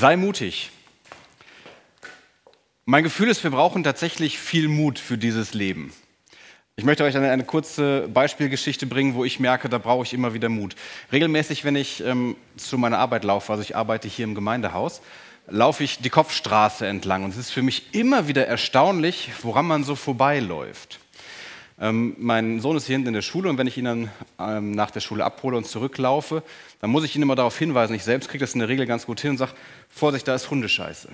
Sei mutig. Mein Gefühl ist, wir brauchen tatsächlich viel Mut für dieses Leben. Ich möchte euch eine, eine kurze Beispielgeschichte bringen, wo ich merke, da brauche ich immer wieder Mut. Regelmäßig, wenn ich ähm, zu meiner Arbeit laufe, also ich arbeite hier im Gemeindehaus, laufe ich die Kopfstraße entlang und es ist für mich immer wieder erstaunlich, woran man so vorbeiläuft. Ähm, mein Sohn ist hier hinten in der Schule und wenn ich ihn dann ähm, nach der Schule abhole und zurücklaufe, dann muss ich ihn immer darauf hinweisen. Ich selbst kriege das in der Regel ganz gut hin und sage, Vorsicht, da ist Hundescheiße.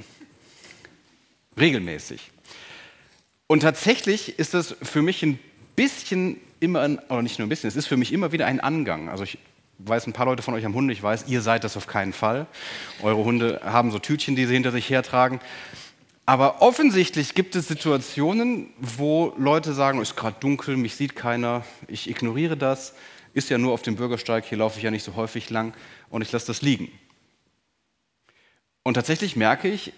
Regelmäßig. Und tatsächlich ist das für mich ein bisschen immer, ein, oder nicht nur ein bisschen, es ist für mich immer wieder ein Angang. Also ich weiß, ein paar Leute von euch haben Hunde, ich weiß, ihr seid das auf keinen Fall. Eure Hunde haben so Tütchen, die sie hinter sich hertragen. Aber offensichtlich gibt es Situationen, wo Leute sagen, es ist gerade dunkel, mich sieht keiner, ich ignoriere das, ist ja nur auf dem Bürgersteig, hier laufe ich ja nicht so häufig lang und ich lasse das liegen. Und tatsächlich merke ich,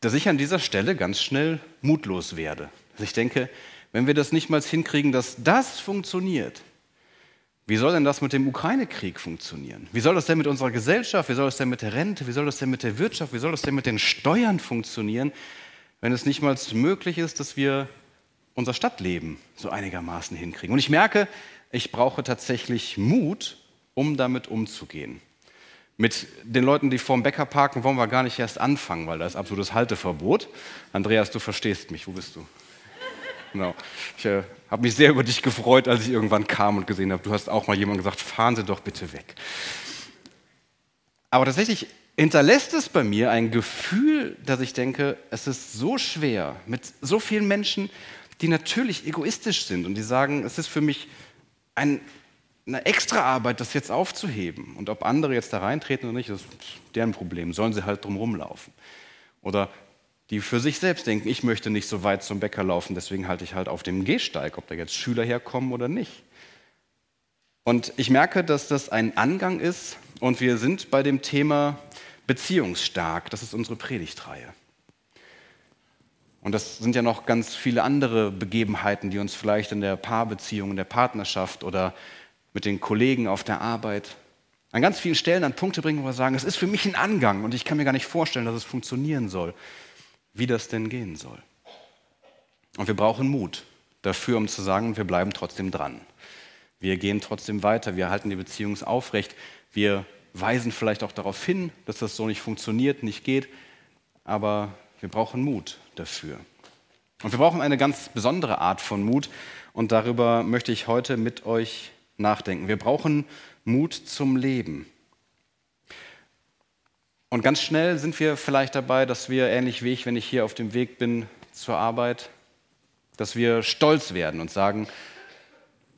dass ich an dieser Stelle ganz schnell mutlos werde. Dass ich denke, wenn wir das nicht mal hinkriegen, dass das funktioniert, wie soll denn das mit dem Ukraine-Krieg funktionieren? Wie soll das denn mit unserer Gesellschaft, wie soll das denn mit der Rente, wie soll das denn mit der Wirtschaft, wie soll das denn mit den Steuern funktionieren, wenn es nicht mal möglich ist, dass wir unser Stadtleben so einigermaßen hinkriegen? Und ich merke, ich brauche tatsächlich Mut, um damit umzugehen. Mit den Leuten, die vorm Bäcker parken, wollen wir gar nicht erst anfangen, weil da ist absolutes Halteverbot. Andreas, du verstehst mich. Wo bist du? Genau. Ich äh, habe mich sehr über dich gefreut, als ich irgendwann kam und gesehen habe, du hast auch mal jemand gesagt, fahren Sie doch bitte weg. Aber tatsächlich hinterlässt es bei mir ein Gefühl, dass ich denke, es ist so schwer mit so vielen Menschen, die natürlich egoistisch sind und die sagen, es ist für mich ein, eine extra Arbeit, das jetzt aufzuheben. Und ob andere jetzt da reintreten oder nicht, das ist deren Problem. Sollen sie halt drum rumlaufen. Oder die für sich selbst denken, ich möchte nicht so weit zum Bäcker laufen, deswegen halte ich halt auf dem Gehsteig, ob da jetzt Schüler herkommen oder nicht. Und ich merke, dass das ein Angang ist und wir sind bei dem Thema beziehungsstark. Das ist unsere Predigtreihe. Und das sind ja noch ganz viele andere Begebenheiten, die uns vielleicht in der Paarbeziehung, in der Partnerschaft oder mit den Kollegen auf der Arbeit an ganz vielen Stellen an Punkte bringen, wo wir sagen, es ist für mich ein Angang und ich kann mir gar nicht vorstellen, dass es funktionieren soll wie das denn gehen soll. Und wir brauchen Mut dafür, um zu sagen, wir bleiben trotzdem dran. Wir gehen trotzdem weiter, wir halten die Beziehung aufrecht, wir weisen vielleicht auch darauf hin, dass das so nicht funktioniert, nicht geht, aber wir brauchen Mut dafür. Und wir brauchen eine ganz besondere Art von Mut und darüber möchte ich heute mit euch nachdenken. Wir brauchen Mut zum Leben. Und ganz schnell sind wir vielleicht dabei, dass wir, ähnlich wie ich, wenn ich hier auf dem Weg bin zur Arbeit, dass wir stolz werden und sagen,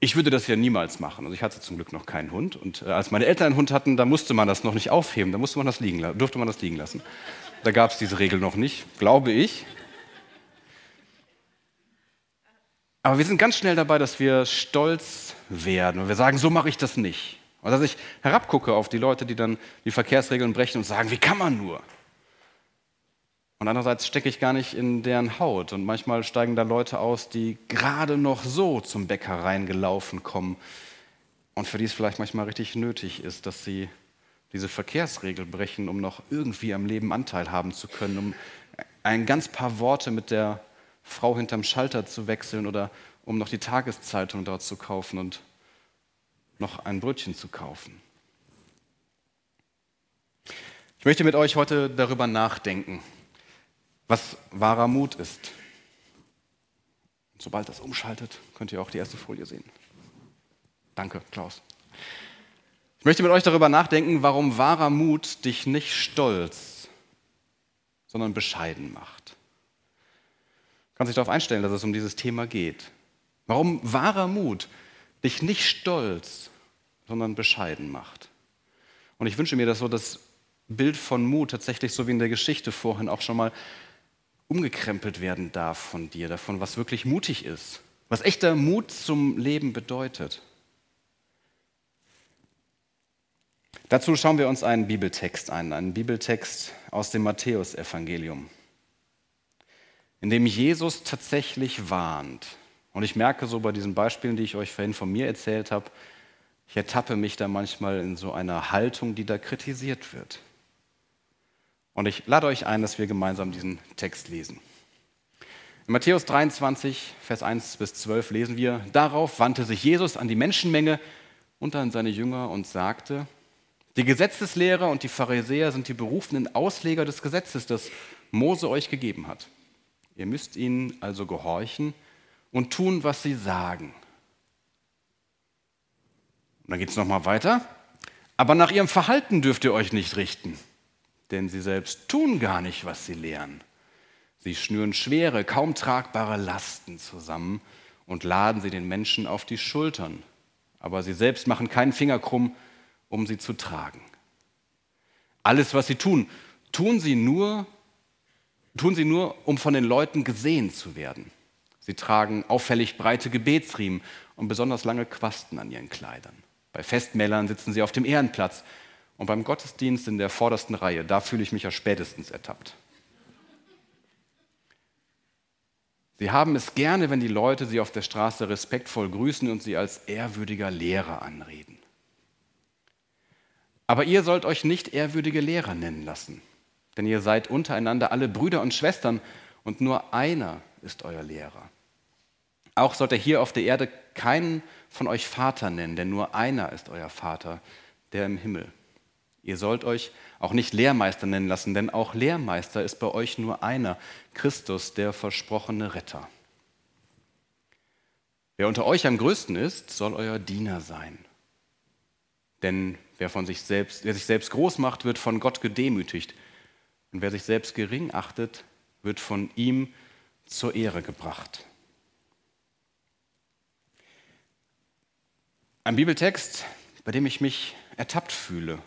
ich würde das ja niemals machen. Also ich hatte zum Glück noch keinen Hund. Und äh, als meine Eltern einen Hund hatten, da musste man das noch nicht aufheben, da musste man das liegen, durfte man das liegen lassen. Da gab es diese Regel noch nicht, glaube ich. Aber wir sind ganz schnell dabei, dass wir stolz werden und wir sagen, so mache ich das nicht. Und dass ich herabgucke auf die Leute, die dann die Verkehrsregeln brechen und sagen, wie kann man nur? Und andererseits stecke ich gar nicht in deren Haut. Und manchmal steigen da Leute aus, die gerade noch so zum Bäcker reingelaufen kommen. Und für die es vielleicht manchmal richtig nötig ist, dass sie diese Verkehrsregel brechen, um noch irgendwie am Leben Anteil haben zu können, um ein ganz paar Worte mit der Frau hinterm Schalter zu wechseln oder um noch die Tageszeitung dort zu kaufen und noch ein Brötchen zu kaufen. Ich möchte mit euch heute darüber nachdenken, was wahrer Mut ist. Sobald das umschaltet, könnt ihr auch die erste Folie sehen. Danke, Klaus. Ich möchte mit euch darüber nachdenken, warum wahrer Mut dich nicht stolz, sondern bescheiden macht. Du kannst dich darauf einstellen, dass es um dieses Thema geht. Warum wahrer Mut dich nicht stolz, sondern bescheiden macht. Und ich wünsche mir, dass so das Bild von Mut tatsächlich, so wie in der Geschichte vorhin, auch schon mal umgekrempelt werden darf von dir, davon, was wirklich mutig ist, was echter Mut zum Leben bedeutet. Dazu schauen wir uns einen Bibeltext an, einen Bibeltext aus dem Matthäusevangelium, in dem Jesus tatsächlich warnt. Und ich merke so bei diesen Beispielen, die ich euch vorhin von mir erzählt habe, ich ertappe mich da manchmal in so einer Haltung, die da kritisiert wird. Und ich lade euch ein, dass wir gemeinsam diesen Text lesen. In Matthäus 23, Vers 1 bis 12 lesen wir, darauf wandte sich Jesus an die Menschenmenge und an seine Jünger und sagte, die Gesetzeslehrer und die Pharisäer sind die berufenen Ausleger des Gesetzes, das Mose euch gegeben hat. Ihr müsst ihnen also gehorchen und tun, was sie sagen. Und dann geht es nochmal weiter. Aber nach ihrem Verhalten dürft ihr euch nicht richten, denn sie selbst tun gar nicht, was sie lehren. Sie schnüren schwere, kaum tragbare Lasten zusammen und laden sie den Menschen auf die Schultern. Aber sie selbst machen keinen Finger krumm, um sie zu tragen. Alles, was sie tun, tun sie nur, tun sie nur, um von den Leuten gesehen zu werden. Sie tragen auffällig breite Gebetsriemen und besonders lange Quasten an ihren Kleidern. Bei Festmählern sitzen sie auf dem Ehrenplatz und beim Gottesdienst in der vordersten Reihe. Da fühle ich mich ja spätestens ertappt. Sie haben es gerne, wenn die Leute sie auf der Straße respektvoll grüßen und sie als ehrwürdiger Lehrer anreden. Aber ihr sollt euch nicht ehrwürdige Lehrer nennen lassen, denn ihr seid untereinander alle Brüder und Schwestern und nur einer ist euer Lehrer. Auch sollt ihr hier auf der Erde keinen von euch Vater nennen, denn nur einer ist euer Vater, der im Himmel. Ihr sollt euch auch nicht Lehrmeister nennen lassen, denn auch Lehrmeister ist bei euch nur einer, Christus, der versprochene Retter. Wer unter euch am größten ist, soll euer Diener sein. Denn wer, von sich selbst, wer sich selbst groß macht, wird von Gott gedemütigt. Und wer sich selbst gering achtet, wird von ihm zur Ehre gebracht. Ein Bibeltext, bei dem ich mich ertappt fühle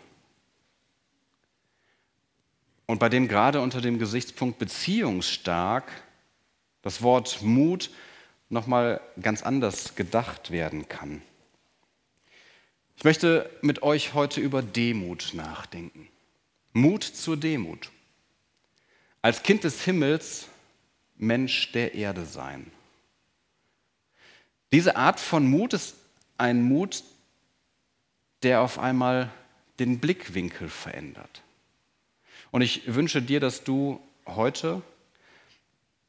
und bei dem gerade unter dem Gesichtspunkt beziehungsstark das Wort Mut nochmal ganz anders gedacht werden kann. Ich möchte mit euch heute über Demut nachdenken. Mut zur Demut. Als Kind des Himmels Mensch der Erde sein. Diese Art von Mut ist ein Mut, der auf einmal den Blickwinkel verändert. Und ich wünsche dir, dass du heute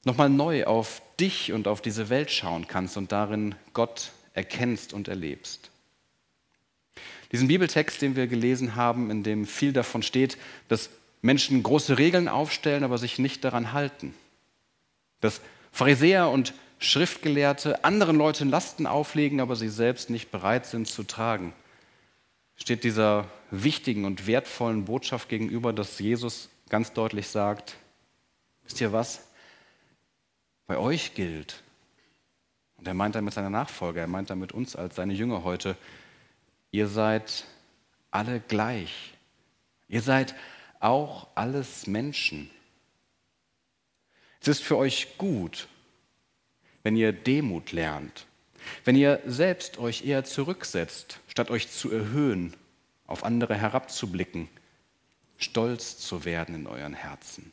nochmal neu auf dich und auf diese Welt schauen kannst und darin Gott erkennst und erlebst. Diesen Bibeltext, den wir gelesen haben, in dem viel davon steht, dass Menschen große Regeln aufstellen, aber sich nicht daran halten. Dass Pharisäer und Schriftgelehrte anderen Leuten Lasten auflegen, aber sie selbst nicht bereit sind zu tragen, steht dieser wichtigen und wertvollen Botschaft gegenüber, dass Jesus ganz deutlich sagt, wisst ihr was? Bei euch gilt, und er meint damit seine Nachfolger, er meint damit uns als seine Jünger heute, ihr seid alle gleich. Ihr seid auch alles Menschen. Es ist für euch gut, wenn ihr Demut lernt, wenn ihr selbst euch eher zurücksetzt, statt euch zu erhöhen, auf andere herabzublicken, stolz zu werden in euren Herzen.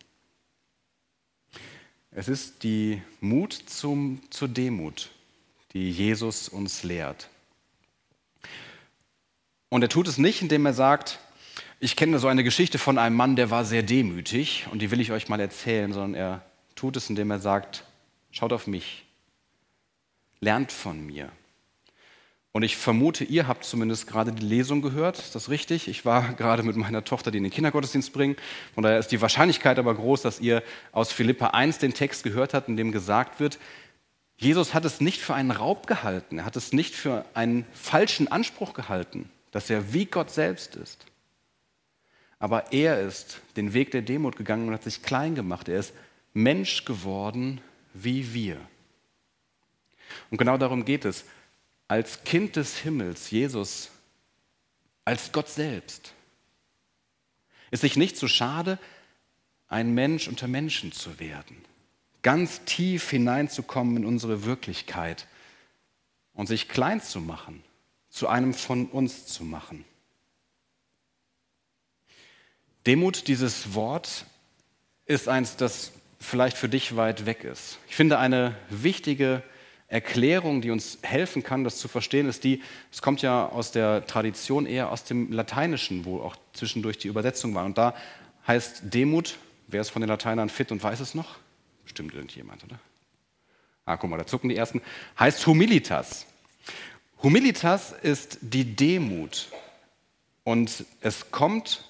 Es ist die Mut zum, zur Demut, die Jesus uns lehrt. Und er tut es nicht, indem er sagt, ich kenne so eine Geschichte von einem Mann, der war sehr demütig und die will ich euch mal erzählen, sondern er tut es, indem er sagt, schaut auf mich, lernt von mir. Und ich vermute, ihr habt zumindest gerade die Lesung gehört. Ist das richtig? Ich war gerade mit meiner Tochter, die in den Kindergottesdienst bringt. Von daher ist die Wahrscheinlichkeit aber groß, dass ihr aus Philippa 1 den Text gehört habt, in dem gesagt wird, Jesus hat es nicht für einen Raub gehalten. Er hat es nicht für einen falschen Anspruch gehalten, dass er wie Gott selbst ist. Aber er ist den Weg der Demut gegangen und hat sich klein gemacht. Er ist Mensch geworden wie wir. Und genau darum geht es. Als Kind des Himmels, Jesus, als Gott selbst, ist sich nicht zu so schade, ein Mensch unter Menschen zu werden, ganz tief hineinzukommen in unsere Wirklichkeit und sich klein zu machen, zu einem von uns zu machen. Demut, dieses Wort, ist eins, das vielleicht für dich weit weg ist. Ich finde eine wichtige Erklärung, die uns helfen kann, das zu verstehen, ist die, es kommt ja aus der Tradition eher aus dem Lateinischen, wo auch zwischendurch die Übersetzung war. Und da heißt Demut. Wer ist von den Lateinern fit und weiß es noch? Bestimmt irgendjemand, oder? Ah, guck mal, da zucken die ersten. Heißt Humilitas. Humilitas ist die Demut. Und es kommt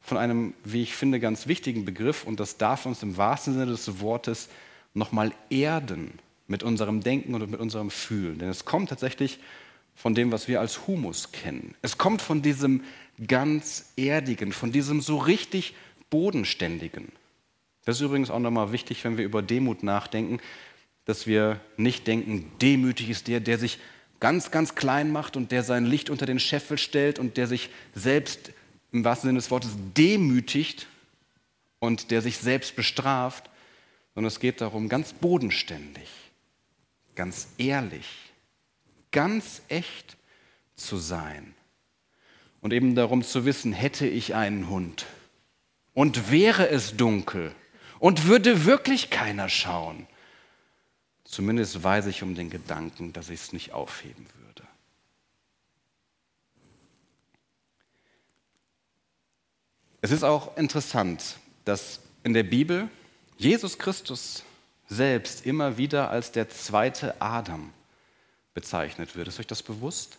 von einem, wie ich finde, ganz wichtigen Begriff und das darf uns im wahrsten Sinne des Wortes nochmal erden mit unserem Denken und mit unserem Fühlen. Denn es kommt tatsächlich von dem, was wir als Humus kennen. Es kommt von diesem ganz Erdigen, von diesem so richtig Bodenständigen. Das ist übrigens auch nochmal wichtig, wenn wir über Demut nachdenken, dass wir nicht denken, demütig ist der, der sich ganz, ganz klein macht und der sein Licht unter den Scheffel stellt und der sich selbst im wahrsten Sinne des Wortes demütigt und der sich selbst bestraft, sondern es geht darum, ganz bodenständig, ganz ehrlich, ganz echt zu sein. Und eben darum zu wissen, hätte ich einen Hund und wäre es dunkel und würde wirklich keiner schauen, zumindest weiß ich um den Gedanken, dass ich es nicht aufheben würde. Es ist auch interessant, dass in der Bibel Jesus Christus selbst immer wieder als der zweite Adam bezeichnet wird. Ist euch das bewusst?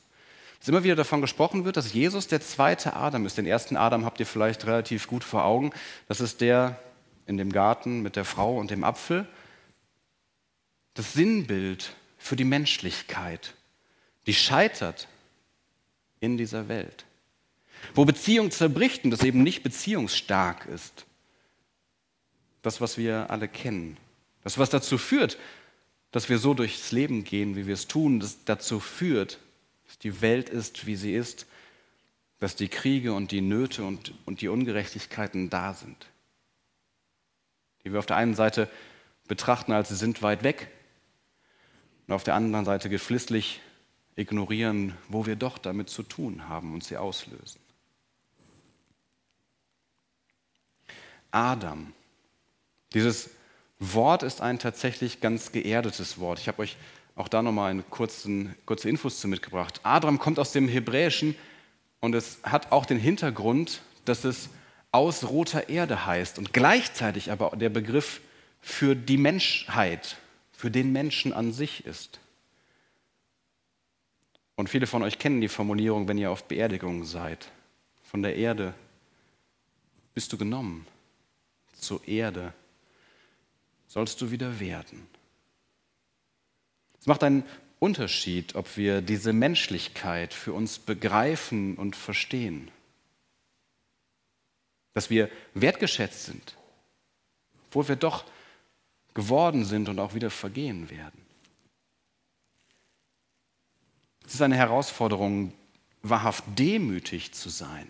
Dass immer wieder davon gesprochen wird, dass Jesus der zweite Adam ist. Den ersten Adam habt ihr vielleicht relativ gut vor Augen. Das ist der in dem Garten mit der Frau und dem Apfel. Das Sinnbild für die Menschlichkeit, die scheitert in dieser Welt wo Beziehung zerbricht und das eben nicht beziehungsstark ist. Das, was wir alle kennen. Das, was dazu führt, dass wir so durchs Leben gehen, wie wir es tun, das dazu führt, dass die Welt ist, wie sie ist, dass die Kriege und die Nöte und, und die Ungerechtigkeiten da sind. Die wir auf der einen Seite betrachten, als sie sind weit weg, und auf der anderen Seite geflissentlich ignorieren, wo wir doch damit zu tun haben und sie auslösen. Adam. Dieses Wort ist ein tatsächlich ganz geerdetes Wort. Ich habe euch auch da nochmal kurze Infos zu mitgebracht. Adam kommt aus dem Hebräischen und es hat auch den Hintergrund, dass es aus roter Erde heißt und gleichzeitig aber der Begriff für die Menschheit, für den Menschen an sich ist. Und viele von euch kennen die Formulierung, wenn ihr auf Beerdigungen seid. Von der Erde bist du genommen zur Erde sollst du wieder werden. Es macht einen Unterschied, ob wir diese Menschlichkeit für uns begreifen und verstehen. Dass wir wertgeschätzt sind, obwohl wir doch geworden sind und auch wieder vergehen werden. Es ist eine Herausforderung, wahrhaft demütig zu sein.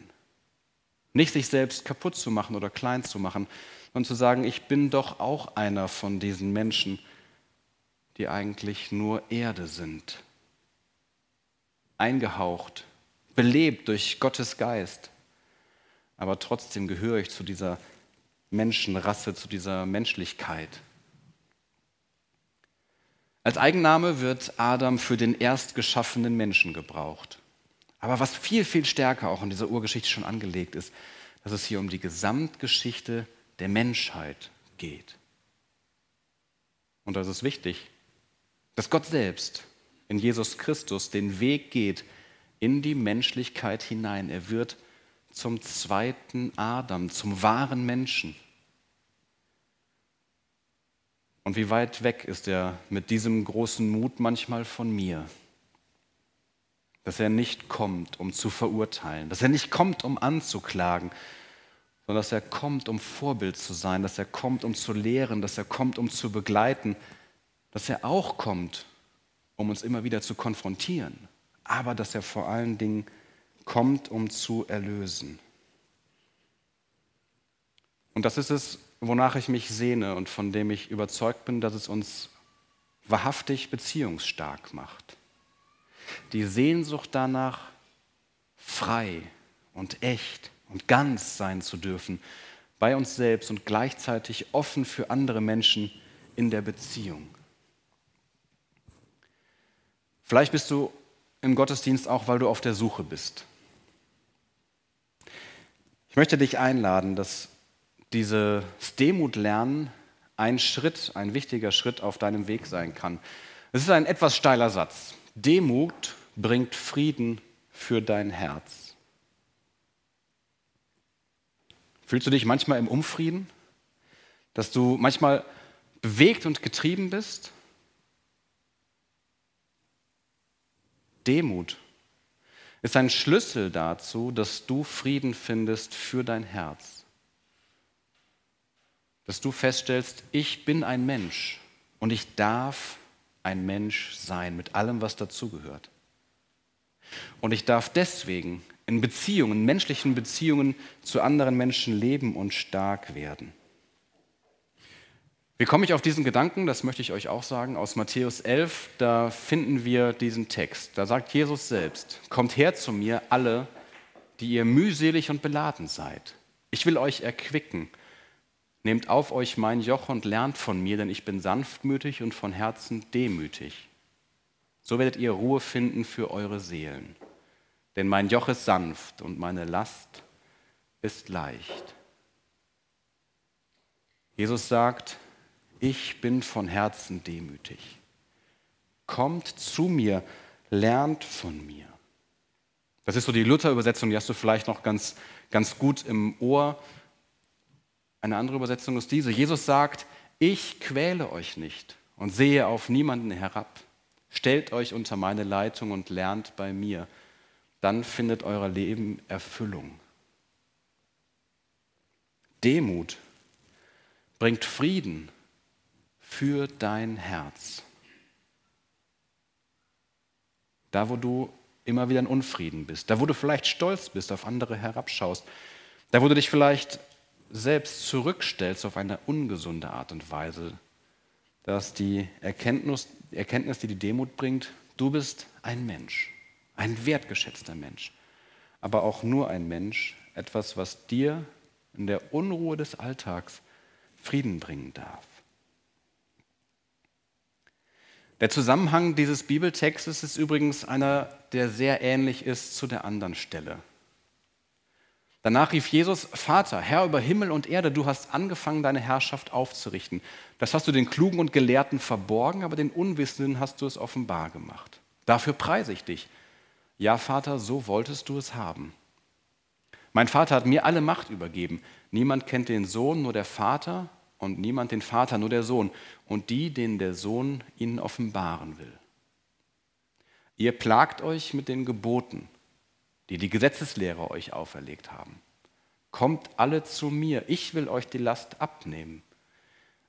Nicht sich selbst kaputt zu machen oder klein zu machen, und zu sagen, ich bin doch auch einer von diesen Menschen, die eigentlich nur Erde sind. Eingehaucht, belebt durch Gottes Geist. Aber trotzdem gehöre ich zu dieser Menschenrasse, zu dieser Menschlichkeit. Als Eigenname wird Adam für den erstgeschaffenen Menschen gebraucht. Aber was viel, viel stärker auch in dieser Urgeschichte schon angelegt ist, dass es hier um die Gesamtgeschichte der Menschheit geht. Und das ist wichtig, dass Gott selbst in Jesus Christus den Weg geht in die Menschlichkeit hinein. Er wird zum zweiten Adam, zum wahren Menschen. Und wie weit weg ist er mit diesem großen Mut manchmal von mir, dass er nicht kommt, um zu verurteilen, dass er nicht kommt, um anzuklagen, sondern dass er kommt, um Vorbild zu sein, dass er kommt, um zu lehren, dass er kommt, um zu begleiten, dass er auch kommt, um uns immer wieder zu konfrontieren, aber dass er vor allen Dingen kommt, um zu erlösen. Und das ist es, wonach ich mich sehne und von dem ich überzeugt bin, dass es uns wahrhaftig beziehungsstark macht. Die Sehnsucht danach, frei und echt und ganz sein zu dürfen bei uns selbst und gleichzeitig offen für andere Menschen in der Beziehung. Vielleicht bist du im Gottesdienst auch, weil du auf der Suche bist. Ich möchte dich einladen, dass dieses Demut lernen ein Schritt, ein wichtiger Schritt auf deinem Weg sein kann. Es ist ein etwas steiler Satz. Demut bringt Frieden für dein Herz. Fühlst du dich manchmal im Unfrieden? Dass du manchmal bewegt und getrieben bist? Demut ist ein Schlüssel dazu, dass du Frieden findest für dein Herz. Dass du feststellst, ich bin ein Mensch und ich darf ein Mensch sein mit allem, was dazugehört. Und ich darf deswegen in Beziehungen, menschlichen Beziehungen zu anderen Menschen leben und stark werden. Wie komme ich auf diesen Gedanken? Das möchte ich euch auch sagen. Aus Matthäus 11, da finden wir diesen Text. Da sagt Jesus selbst, kommt her zu mir alle, die ihr mühselig und beladen seid. Ich will euch erquicken. Nehmt auf euch mein Joch und lernt von mir, denn ich bin sanftmütig und von Herzen demütig. So werdet ihr Ruhe finden für eure Seelen. Denn mein Joch ist sanft und meine Last ist leicht. Jesus sagt, ich bin von Herzen demütig. Kommt zu mir, lernt von mir. Das ist so die Luther-Übersetzung, die hast du vielleicht noch ganz, ganz gut im Ohr. Eine andere Übersetzung ist diese. Jesus sagt, ich quäle euch nicht und sehe auf niemanden herab. Stellt euch unter meine Leitung und lernt bei mir. Dann findet euer Leben Erfüllung. Demut bringt Frieden für dein Herz. Da, wo du immer wieder in Unfrieden bist, da, wo du vielleicht stolz bist, auf andere herabschaust, da, wo du dich vielleicht selbst zurückstellst auf eine ungesunde Art und Weise, dass die Erkenntnis, die Erkenntnis, die die Demut bringt, du bist ein Mensch, ein wertgeschätzter Mensch, aber auch nur ein Mensch, etwas, was dir in der Unruhe des Alltags Frieden bringen darf. Der Zusammenhang dieses Bibeltextes ist übrigens einer, der sehr ähnlich ist zu der anderen Stelle. Danach rief Jesus, Vater, Herr über Himmel und Erde, du hast angefangen, deine Herrschaft aufzurichten. Das hast du den Klugen und Gelehrten verborgen, aber den Unwissenden hast du es offenbar gemacht. Dafür preise ich dich. Ja, Vater, so wolltest du es haben. Mein Vater hat mir alle Macht übergeben. Niemand kennt den Sohn, nur der Vater und niemand den Vater, nur der Sohn und die, denen der Sohn ihnen offenbaren will. Ihr plagt euch mit den Geboten, die die Gesetzeslehrer euch auferlegt haben. Kommt alle zu mir, ich will euch die Last abnehmen.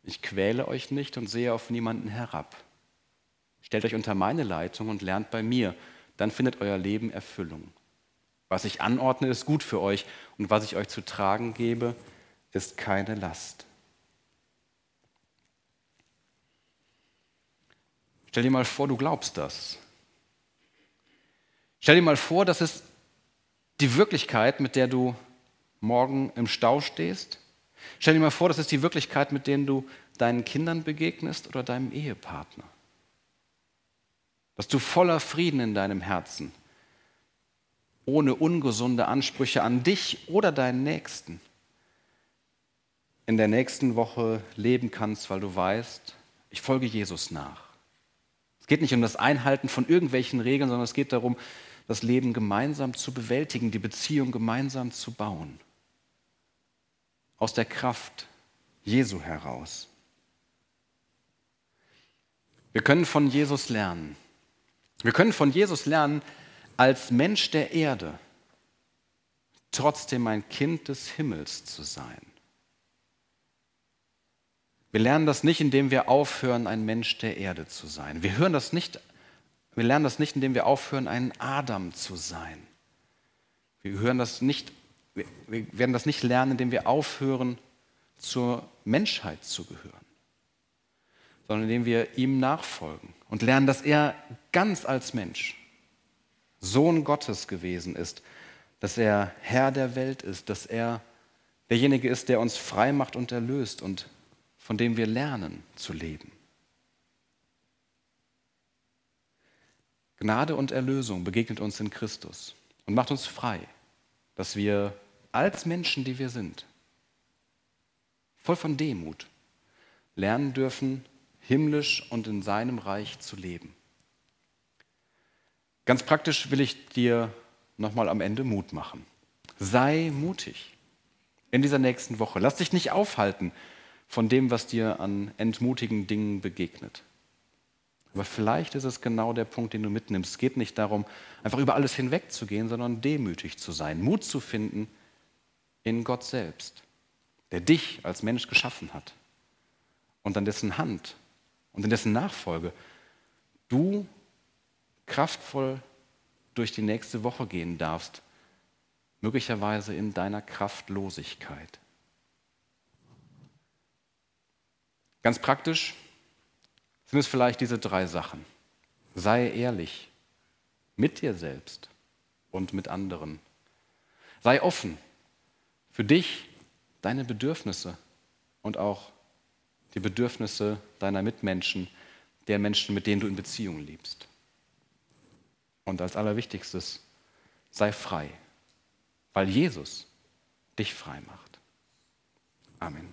Ich quäle euch nicht und sehe auf niemanden herab. Stellt euch unter meine Leitung und lernt bei mir, dann findet euer Leben Erfüllung. Was ich anordne, ist gut für euch und was ich euch zu tragen gebe, ist keine Last. Stell dir mal vor, du glaubst das. Stell dir mal vor, das ist die Wirklichkeit, mit der du morgen im Stau stehst. Stell dir mal vor, das ist die Wirklichkeit, mit der du deinen Kindern begegnest oder deinem Ehepartner. Dass du voller Frieden in deinem Herzen, ohne ungesunde Ansprüche an dich oder deinen Nächsten, in der nächsten Woche leben kannst, weil du weißt, ich folge Jesus nach. Es geht nicht um das Einhalten von irgendwelchen Regeln, sondern es geht darum, das Leben gemeinsam zu bewältigen, die Beziehung gemeinsam zu bauen. Aus der Kraft Jesu heraus. Wir können von Jesus lernen. Wir können von Jesus lernen, als Mensch der Erde trotzdem ein Kind des Himmels zu sein. Wir lernen das nicht, indem wir aufhören, ein Mensch der Erde zu sein. Wir, hören das nicht, wir lernen das nicht, indem wir aufhören, ein Adam zu sein. Wir, hören das nicht, wir werden das nicht lernen, indem wir aufhören, zur Menschheit zu gehören, sondern indem wir ihm nachfolgen und lernen, dass er ganz als Mensch Sohn Gottes gewesen ist, dass er Herr der Welt ist, dass er derjenige ist, der uns frei macht und erlöst und von dem wir lernen zu leben. Gnade und Erlösung begegnet uns in Christus und macht uns frei, dass wir als Menschen, die wir sind, voll von Demut, lernen dürfen, himmlisch und in seinem Reich zu leben. Ganz praktisch will ich dir nochmal am Ende Mut machen. Sei mutig in dieser nächsten Woche. Lass dich nicht aufhalten von dem, was dir an entmutigen Dingen begegnet. Aber vielleicht ist es genau der Punkt, den du mitnimmst. Es geht nicht darum, einfach über alles hinwegzugehen, sondern demütig zu sein, Mut zu finden in Gott selbst, der dich als Mensch geschaffen hat und an dessen Hand und in dessen Nachfolge du kraftvoll durch die nächste Woche gehen darfst, möglicherweise in deiner Kraftlosigkeit. Ganz praktisch sind es vielleicht diese drei Sachen. Sei ehrlich mit dir selbst und mit anderen. Sei offen für dich, deine Bedürfnisse und auch die Bedürfnisse deiner Mitmenschen, der Menschen, mit denen du in Beziehung liebst. Und als allerwichtigstes, sei frei, weil Jesus dich frei macht. Amen.